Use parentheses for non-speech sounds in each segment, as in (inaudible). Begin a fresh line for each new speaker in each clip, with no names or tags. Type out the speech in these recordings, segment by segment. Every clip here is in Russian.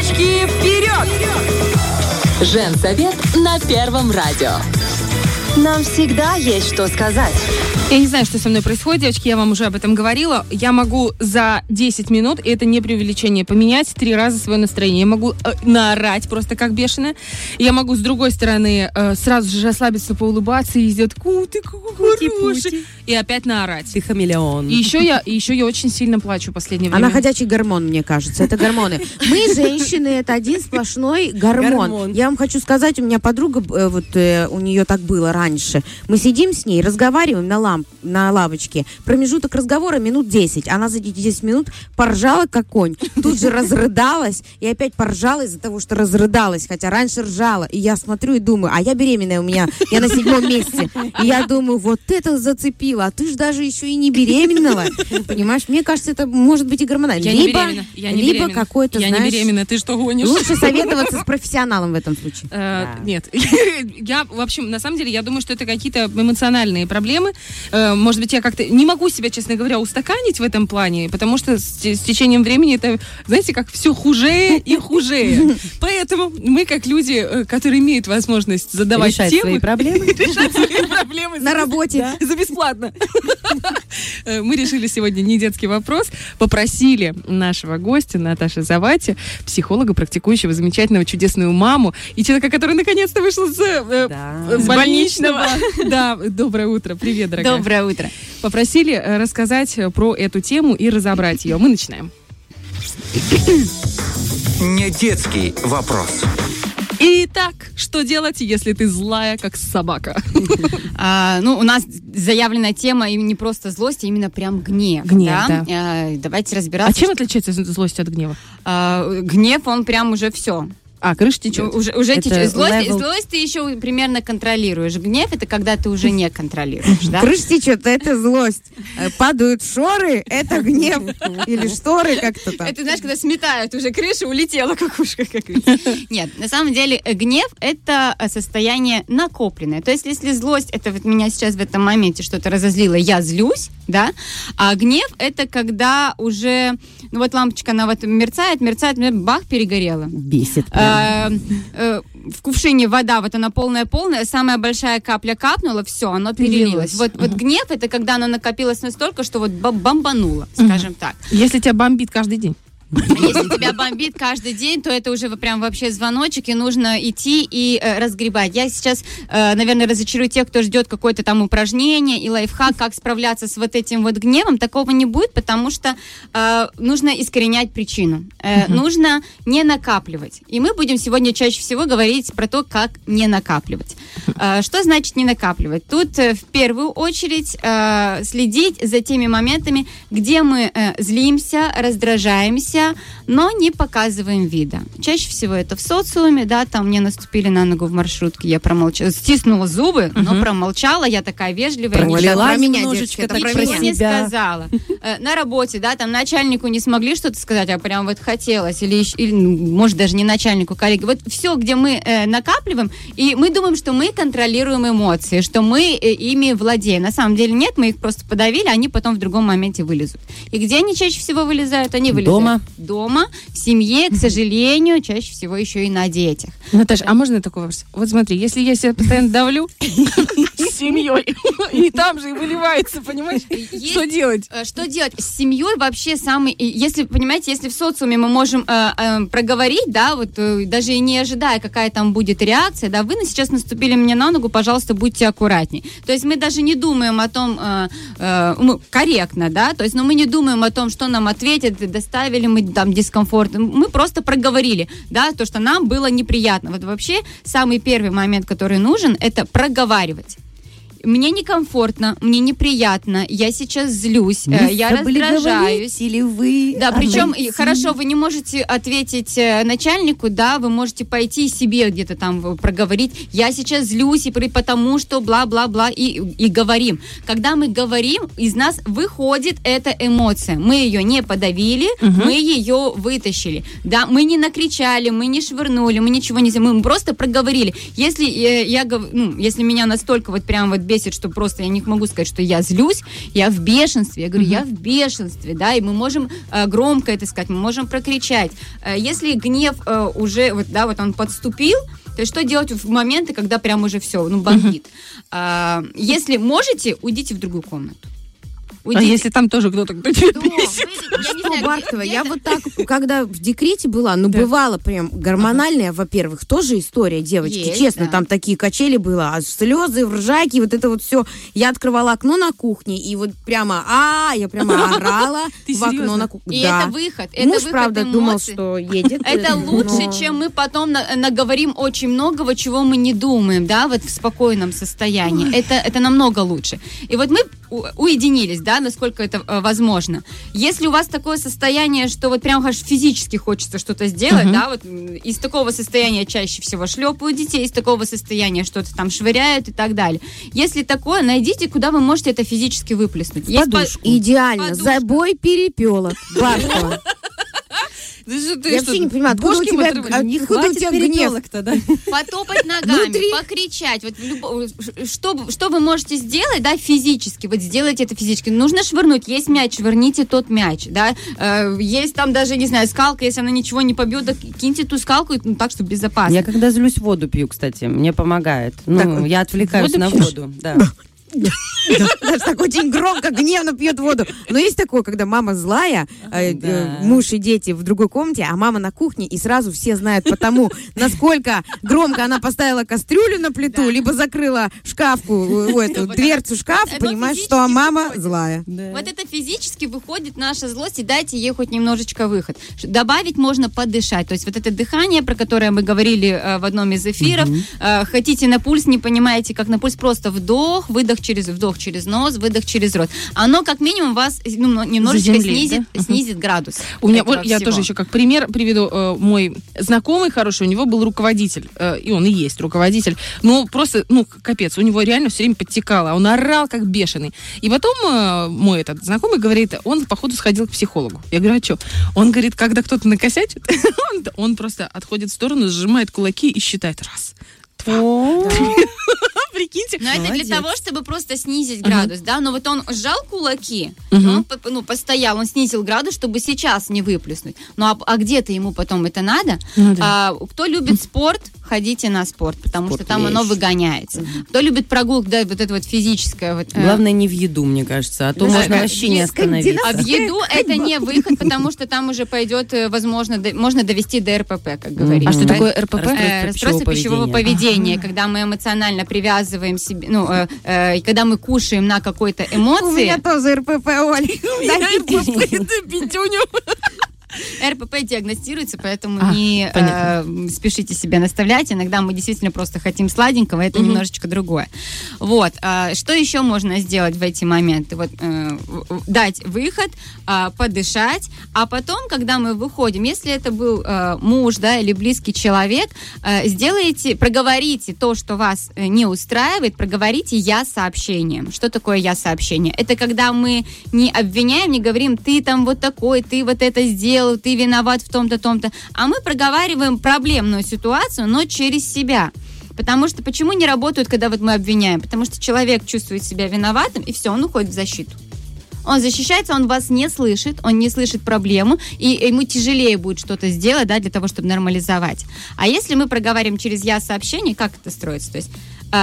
Девочки, вперед!
Женсовет на Первом радио.
Нам всегда есть что сказать.
Я не знаю, что со мной происходит, девочки, я вам уже об этом говорила. Я могу за 10 минут, и это не преувеличение, поменять три раза свое настроение. Я могу э, наорать просто как бешеная. Я могу, с другой стороны, э, сразу же расслабиться, поулыбаться и сделать «Ку, ты какой хороший!» И опять наорать.
Ты хамелеон.
И еще я, и еще я очень сильно плачу в последнее время.
Она ходячий гормон, мне кажется. Это гормоны. Мы, (laughs) женщины, это один сплошной гормон.
Гормон.
Я вам хочу сказать, у меня подруга, э, вот э, у нее так было раньше. Мы сидим с ней, разговариваем на, ламп, на лавочке. Промежуток разговора минут 10. Она за эти 10 минут поржала, как конь. Тут же разрыдалась. И опять поржала из-за того, что разрыдалась. Хотя раньше ржала. И я смотрю и думаю, а я беременная у меня. Я на седьмом месяце. И я думаю, вот это зацепило. А ты же даже еще и не беременела. Понимаешь? Мне кажется, это может быть и гормонально.
Я
либо.
Я
либо какой-то,
Я
знаешь...
не беременна, ты что гонишь?
Лучше советоваться с профессионалом в этом случае.
Э, Нет, (laughs) я, в общем, на самом деле, я думаю, что это какие-то эмоциональные проблемы. Э, Может быть, я как-то не могу себя, честно говоря, устаканить в этом плане, потому что с, те- с течением времени это, знаете, как все хуже и хуже. (laughs) Поэтому мы, как люди, э, которые имеют возможность задавать
Решать
темы,
свои проблемы. (laughs)
решать свои проблемы
На работе.
за бесплатно. (laughs) Э, Мы решили сегодня не детский вопрос. Попросили нашего гостя Наташи Завати, психолога, практикующего замечательного чудесную маму и человека, который наконец-то вышел с,
Да.
э, больничного. Да, доброе утро. Привет, дорогая.
Доброе утро.
Попросили э, рассказать э, про эту тему и разобрать ее. Мы начинаем.
Не детский вопрос.
Итак, что делать, если ты злая, как собака? (laughs)
А, ну, у нас заявленная тема и не просто злость, а именно прям гнев.
Гнев, да.
А, давайте
А
разбираться.
чем отличается злость от гнева?
А, гнев, он прям уже все.
А, крыша течет.
Уже, уже
Это
течет. Злость,
level-
злость ты еще примерно контролируешь. Гнев это когда ты уже не контролируешь. Да?
Крыша течет, это злость. Э, Падают шоры, это гнев. Или шторы как-то там.
Это, знаешь, когда сметают уже крышу, улетела кукушка. Как. (laughs) Нет, на самом деле э, гнев — это э, состояние накопленное. То есть если злость — это вот меня сейчас в этом моменте что-то разозлило, я злюсь, да, а гнев — это когда уже, ну вот лампочка, она вот мерцает, мерцает, мерцает, бах, перегорела.
Бесит. прям.
Э, э, в кувшине вода, вот она полная-полная, самая большая капля капнула, все, оно перелилось. Вот, вот гнев это когда оно накопилось настолько, что вот бом- бомбануло, скажем так.
Если тебя бомбит каждый день.
А Если тебя бомбит каждый день, то это уже прям вообще звоночек, и нужно идти и э, разгребать. Я сейчас, э, наверное, разочарую тех, кто ждет какое-то там упражнение и лайфхак, как справляться с вот этим вот гневом. Такого не будет, потому что э, нужно искоренять причину. Э, Нужно не накапливать. И мы будем сегодня чаще всего говорить про то, как не накапливать. Э, что значит не накапливать? Тут э, в первую очередь э, следить за теми моментами, где мы э, злимся, раздражаемся, но не показываем вида. Чаще всего это в социуме, да, там мне наступили на ногу в маршрутке, я промолчала, стиснула зубы, но промолчала, я такая вежливая. ничего-
Пролила
про меня,
немножечко
девочки, это про
Ничего не сказала. Э, На работе, да, там начальнику не смогли что-то сказать, а прям вот хотелось, или, или, ну, может даже не начальнику, коллеге. Вот все, где мы э, накапливаем, и мы думаем, что мы контролируем эмоции, что мы э, ими владеем. На самом деле нет, мы их просто подавили, они потом в другом моменте вылезут. И где они чаще всего вылезают? Они вылезают
Дома.
Дома, в семье, к сожалению, чаще всего еще и на детях.
Наташа, а можно такой вопрос? Вот смотри, если я себя постоянно давлю (laughs) семьей, (laughs) и там же и выливается, понимаешь?
Есть-
Что делать?
Э, Что делать? С семьей вообще самый... Если, понимаете, если в социуме мы можем э, э, проговорить, да, вот э, даже и не ожидая, какая там будет реакция, да, вы сейчас наступили мне на ногу, пожалуйста, будьте аккуратней. То есть мы даже не думаем о том, э, э, мы- корректно, да, то есть, но мы не думаем о том, что нам ответят, доставили мы там дискомфорт. Мы просто проговорили, да, то, что нам было неприятно. Вот вообще самый первый момент, который нужен, это проговаривать. Мне некомфортно, мне неприятно, я сейчас злюсь, э, я раздражаюсь.
или вы...
Да, причем, и хорошо, вы не можете ответить э, начальнику, да, вы можете пойти себе где-то там проговорить, я сейчас злюсь, и потому что бла-бла-бла, и, и говорим. Когда мы говорим, из нас выходит эта эмоция. Мы ее не подавили, мы ее вытащили. Да, мы не накричали, мы не швырнули, мы ничего не мы просто проговорили. Если, э, я, ну, если меня настолько вот прям вот бесит, что просто я не могу сказать, что я злюсь, я в бешенстве. Я говорю, я в бешенстве, да, и мы можем э, громко это сказать, мы можем прокричать. Э, если гнев э, уже, вот, да, вот он подступил, то есть что делать в моменты, когда прям уже все, ну, бомбит? А, если можете, уйдите в другую комнату.
А
Уйдите.
если там тоже кто-то, кто тебя
Да,
бесит?
я не знаю,
Бархтова,
где-
я вот так, когда в декрете была, ну, бывало прям гормональная, во-первых, тоже история, девочки,
Есть,
честно,
да.
там такие качели было, а слезы, ржаки, вот это вот все. Я открывала окно на кухне, и вот прямо, а, я прямо орала (laughs) в окно на кухне.
И
Да.
это выход. Это
Муж, правда, думал, что едет. (laughs)
Это лучше,
но-
чем мы потом на- наговорим очень многого, чего мы не думаем, да, вот в спокойном состоянии. Это, это намного лучше. И вот мы уединились, да, насколько это э, возможно. Если у вас такое состояние, что вот прям аж физически хочется что-то сделать, да, вот из такого состояния чаще всего шлепают детей, из такого состояния что-то там швыряют и так далее. Если такое, найдите, куда вы можете это физически выплеснуть. Есть по-
Идеально.
Подушка.
Забой перепелок. Бархтова. (laughs)
Что ты
Я
что,
вообще не понимаю, откуда у тебя,
отрывали?
Не
откуда у тебя гнев?
перепелок-то, да?
потопать ногами,
Внутри.
покричать. Вот в любо- что, что вы можете сделать, да, физически? Вот сделайте это физически. Нужно швырнуть. Есть мяч, швырните тот мяч, да. Э, есть там даже, не знаю, скалка, если она ничего не побьет, да, киньте ту скалку, ну, так, чтобы безопасно.
Я когда злюсь, воду пью, кстати. Мне помогает. Ну,
Так,
я отвлекаюсь
воду
на
пьешь?
воду. Да.
Даже так очень громко, гневно пьет воду. Но есть такое, когда мама злая, э, э, муж и дети в другой комнате, а мама на кухне, и сразу все знают потому, насколько громко она поставила кастрюлю на плиту, либо закрыла шкафку, э, (laughs) эту, дверцу шкафа, понимаешь, что мама
выходит.
злая.
Вот это физически выходит наша злость, и дайте ей хоть немножечко выход. Добавить можно подышать. То есть вот это дыхание, про которое мы говорили в одном из эфиров, хотите на пульс, не понимаете, как на пульс, просто вдох, выдох через вдох через нос, выдох через рот. Оно как минимум вас ну, немножечко
Заземлит,
снизит,
да?
снизит градус.
У меня, вот я
всего.
тоже еще как пример приведу. э, мой знакомый хороший, у него был руководитель, э, и он и есть руководитель. Ну, просто, ну, капец, у него реально все время подтекало. Он орал как бешеный. И потом э, мой этот знакомый говорит, он, походу, сходил к психологу. Я говорю, а что? Он говорит, когда кто-то накосячит, (laughs) он, он просто отходит в сторону, сжимает кулаки и считает раз. два, три. Прикиньте.
Но это
Молодец.
для того, чтобы просто снизить
Ага.
градус, да. Но вот он сжал кулаки,
Мгм.
он ну, постоял, он снизил градус, чтобы сейчас не выплеснуть. Ну а, а где-то ему потом это надо?
Ну да.
А, кто любит спорт, ходите на спорт, потому
Спорт
что там оно
вещь.
выгоняется. Кто любит прогулку, да, вот это вот физическое. Вот, э,
Главное не в еду, мне кажется, а то
Да,
можно
как-
вообще не
как
остановиться.
А в еду это не выход, потому что там уже пойдет, э, возможно, до- можно довести до РПП, как говорится.
А что такое РПП?
Э, расстройство пищевого поведения, когда мы эмоционально привязываем себе, ну, э, э, когда мы кушаем на какой-то
У меня
эмоции,
тоже РПП, Оль. (laughs)
РПП диагностируется, поэтому
А,
не э, спешите себя наставлять. Иногда мы действительно просто хотим сладенького, это
Мгм.
немножечко другое. Вот. а, что еще можно сделать в эти моменты? Вот э, дать выход, а, подышать, а потом, когда мы выходим, если это был э, муж, да, или близкий человек, э, сделайте, проговорите то, что вас э, не устраивает, проговорите я сообщением. Что такое я сообщение? Это когда мы не обвиняем, не говорим, ты там вот такой, ты вот это сделал, ты виноват в том-то, том-то, а мы проговариваем проблемную ситуацию, но через себя. Потому что почему не работают, когда вот мы обвиняем? Потому что человек чувствует себя виноватым, и все, он уходит в защиту. Он защищается, он вас не слышит, он не слышит проблему, и ему тяжелее будет что-то сделать, да, для того, чтобы нормализовать. А если мы проговариваем через я сообщение, как это строится? То есть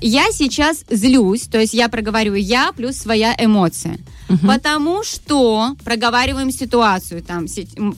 я сейчас злюсь, то есть я проговариваю я плюс своя эмоция. Потому что проговариваем ситуацию, там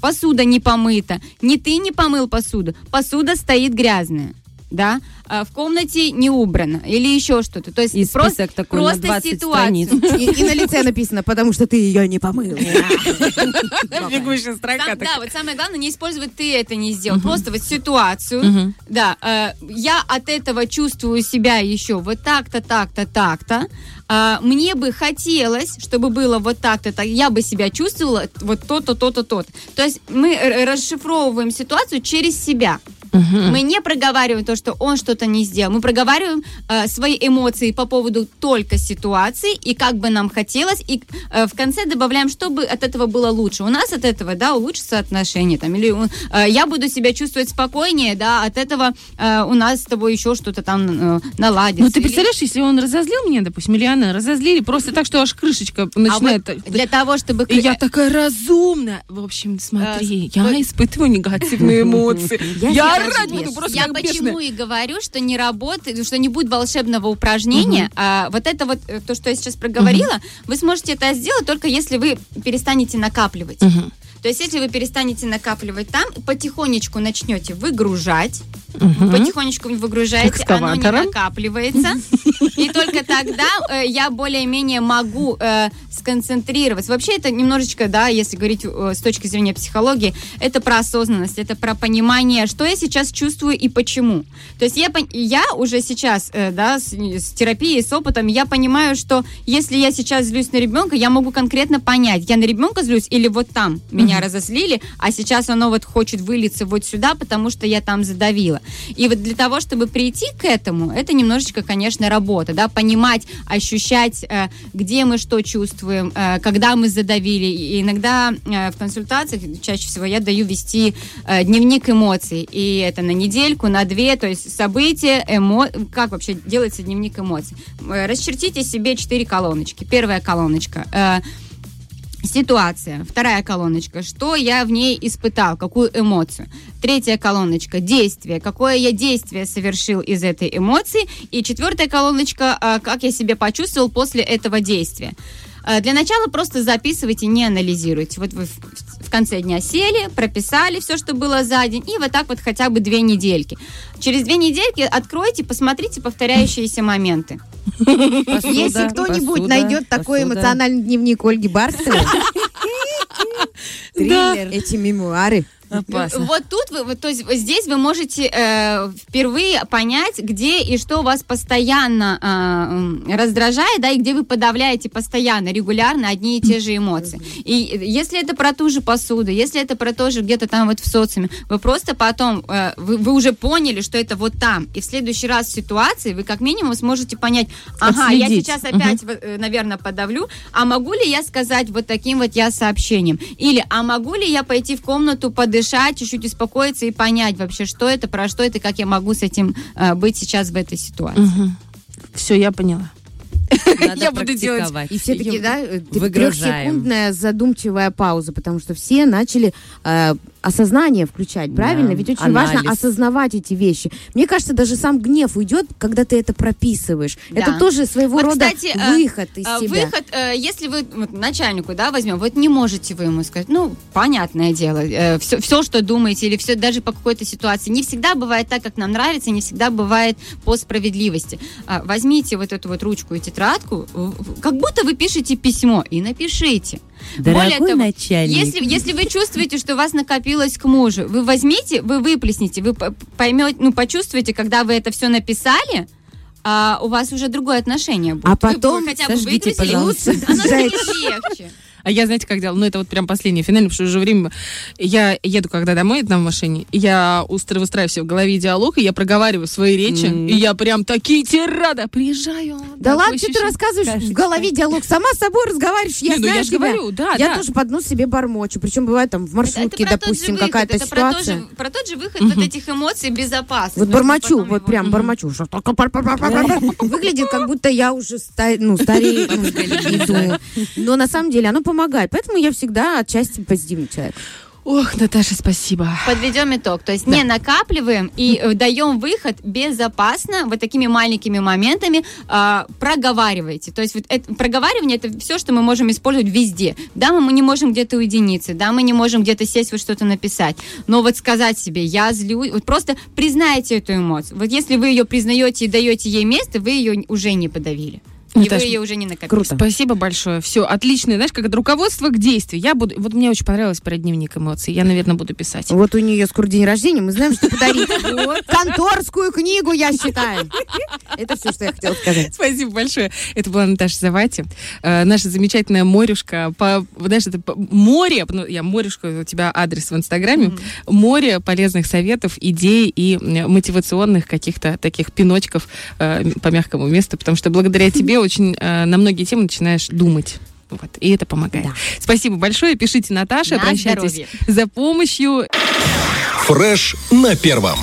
посуда не помыта, не ты не помыл посуду, посуда стоит грязная. Да, а, в комнате не убрано или еще что-то. То есть
И
просто,
такой на
просто
20
ситуацию.
страниц. (laughs)
И, и на лице написано, потому что ты ее не помыл. (laughs)
Бегущая строка.
Да, вот самое главное, не использовать ты это не сделал. Просто вот ситуацию. Да, э, я от этого чувствую себя еще вот так-то, так-то, так-то. А, мне бы хотелось, чтобы было вот так-то, так. Я бы себя чувствовала вот то-то, то-то, то-то. То есть мы расшифровываем ситуацию через себя. Мы не проговариваем то, что он что-то не сделал. Мы проговариваем э, свои эмоции по поводу только ситуации и как бы нам хотелось, и э, в конце добавляем, чтобы от этого было лучше. У нас от этого, да, улучшится отношения, там, или э, я буду себя чувствовать спокойнее, да, от этого э, у нас с тобой еще что-то там э, наладится.
Ну, ты
Или-
представляешь, если он разозлил меня, допустим, или она разозлили, просто так, что аж крышечка
А
начинает...
вот для того, чтобы...
И я такая разумная. В общем, смотри,
Э,
я испытываю негативные (laughs) эмоции.
Я
орать буду просто
Я почему и говорю, что не работает, что не будет волшебного упражнения. А вот это вот, э, то, что я сейчас проговорила, вы сможете это сделать только если вы перестанете накапливать. То есть, если вы перестанете накапливать там, потихонечку начнете выгружать,
Мгм.
потихонечку выгружаете, оно не накапливается, и только тогда э, я более-менее могу э, сконцентрироваться. Вообще это немножечко, да, если говорить э, с точки зрения психологии, это про осознанность, это про понимание, что я сейчас чувствую и почему. То есть я, я уже сейчас, э, да, с, с терапией, с опытом, я понимаю, что если я сейчас злюсь на ребенка, я могу конкретно понять, я на ребенка злюсь или вот там меня разозлили, а сейчас оно вот хочет вылиться вот сюда, потому что я там задавила. И вот для того, чтобы прийти к этому, это немножечко, конечно, работа, да, понимать, ощущать, э, где мы что чувствуем, э, когда мы задавили. И иногда э, в консультациях, чаще всего, я даю вести дневник эмоций. И это на недельку, на две, то есть события, эмо... как вообще делается дневник эмоций. Расчертите себе четыре колоночки. Первая колоночка. Ситуация. Вторая колоночка. Что я в ней испытал? Какую эмоцию? Третья колоночка. Действие. Какое я действие совершил из этой эмоции? И четвертая колоночка. а, Как я себя почувствовал после этого действия? А, Для начала просто записывайте, не анализируйте. Вот вы в конце дня сели, прописали все, что было за день, и вот так вот хотя бы две недельки. Через две недельки откройте, посмотрите повторяющиеся моменты.
Если кто-нибудь
посуда,
найдет такой
посуда.
эмоциональный дневник Ольги Барсовой, (laughs) триллер, эти мемуары.
Опасно.
Вот тут вы, вот, то есть здесь вы можете э, впервые понять, где и что вас постоянно э, раздражает, да, и где вы подавляете постоянно, регулярно одни и те же эмоции. И если это про ту же посуду, если это про то же где-то там вот в социуме, вы просто потом, э, вы, вы уже поняли, что это вот там, и в следующий раз в ситуации вы как минимум сможете понять, ага, я
Отследить.
сейчас опять, наверное, подавлю, а могу ли я сказать вот таким вот я сообщением? Или, а могу ли я пойти в комнату, подышать, чуть-чуть успокоиться и понять вообще, что это, про что это, как я могу с этим э, быть сейчас в этой ситуации?
Все, я поняла. (laughs)
Надо
Я буду делать.
И все-таки, да, э, трехсекундная задумчивая пауза, потому что все начали э, осознание включать, правильно?
Да,
Ведь очень
анализ.
важно осознавать эти вещи. Мне кажется, даже сам гнев уйдет, когда ты это прописываешь.
Да.
Это тоже своего
Вот,
рода
кстати, э,
выход из
А,
себя.
Выход, э, если вы вот, начальнику, да, возьмем, вот не можете вы ему сказать, ну, понятное дело, все, все, что думаете, или все даже по какой-то ситуации, не всегда бывает так, как нам нравится, не всегда бывает по справедливости. А, Возьмите вот эту вот ручку и тетрадку, как будто вы пишете письмо, и напишите. Более
Дорогой
того,
начальник.
Если, если вы чувствуете, что у вас накопилось к мужу, вы возьмите, вы выплесните, вы поймете, ну, почувствуете, когда вы это все написали, а, у вас уже другое отношение будет.
А потом
вы хотя бы
сожгите, пожалуйста.
оно легче.
А я, знаете, как делала? Ну, это вот прям последнее, финальное, потому что уже время... Я еду когда домой, там в машине, я устро- выстраиваю себе в голове диалог, и я проговариваю свои речи,
Мгм.
и я прям такие тирады. Приезжаю.
Да ладно, что ты рассказываешь в
Кажется.
голове диалог? Сама с собой разговариваешь, я
Не, ну
знаю
я говорю, да,
Я
да.
тоже под нос себе бормочу. Причем бывает там в маршрутке,
про
допустим, какая-то
это про, тот
ситуация.
же, про тот же выход вот этих эмоций безопасно.
Вот бормочу, вот прям бормочу. что только пар-пар-пар-пар-пар. Выглядит, как будто я уже ну, старею. Но на самом деле оно помогает. Поэтому я всегда отчасти позитивный человек.
Ох, Наташа, спасибо.
Подведем итог. То есть не накапливаем и э, даем выход безопасно, вот такими маленькими моментами а, проговаривайте. То есть вот это, проговаривание это все, что мы можем использовать везде. Да, мы, мы не можем где-то уединиться, да, мы не можем где-то сесть, вот что-то написать. Но вот сказать себе, я злюсь, вот просто признайте эту эмоцию. Вот если вы ее признаете и даете ей место, вы ее уже не подавили. И
Наташ,
вы ее уже не накопите.
Круто.
Спасибо большое. Все, отлично. Знаешь, как это руководство к действию. Я буду. Вот мне очень понравилось про дневник эмоций. Я, наверное, буду писать.
Вот у нее скоро день рождения, мы знаем, что подарить. (laughs) Конторскую книгу, я считаю. Это все, что я хотела сказать.
Спасибо большое. Это была Наташа Завати, э, наша замечательная морюшка. Знаешь, это море, ну, я морюшка, у тебя адрес в Инстаграме, море полезных советов, идей и м, мотивационных каких-то таких пиночков э, по мягкому месту, потому что благодаря тебе очень э, на многие темы начинаешь думать. Вот, и это помогает.
Да.
Спасибо большое. Пишите Наташе,
На
обращайтесь
здоровье.
за помощью.
Фреш на первом.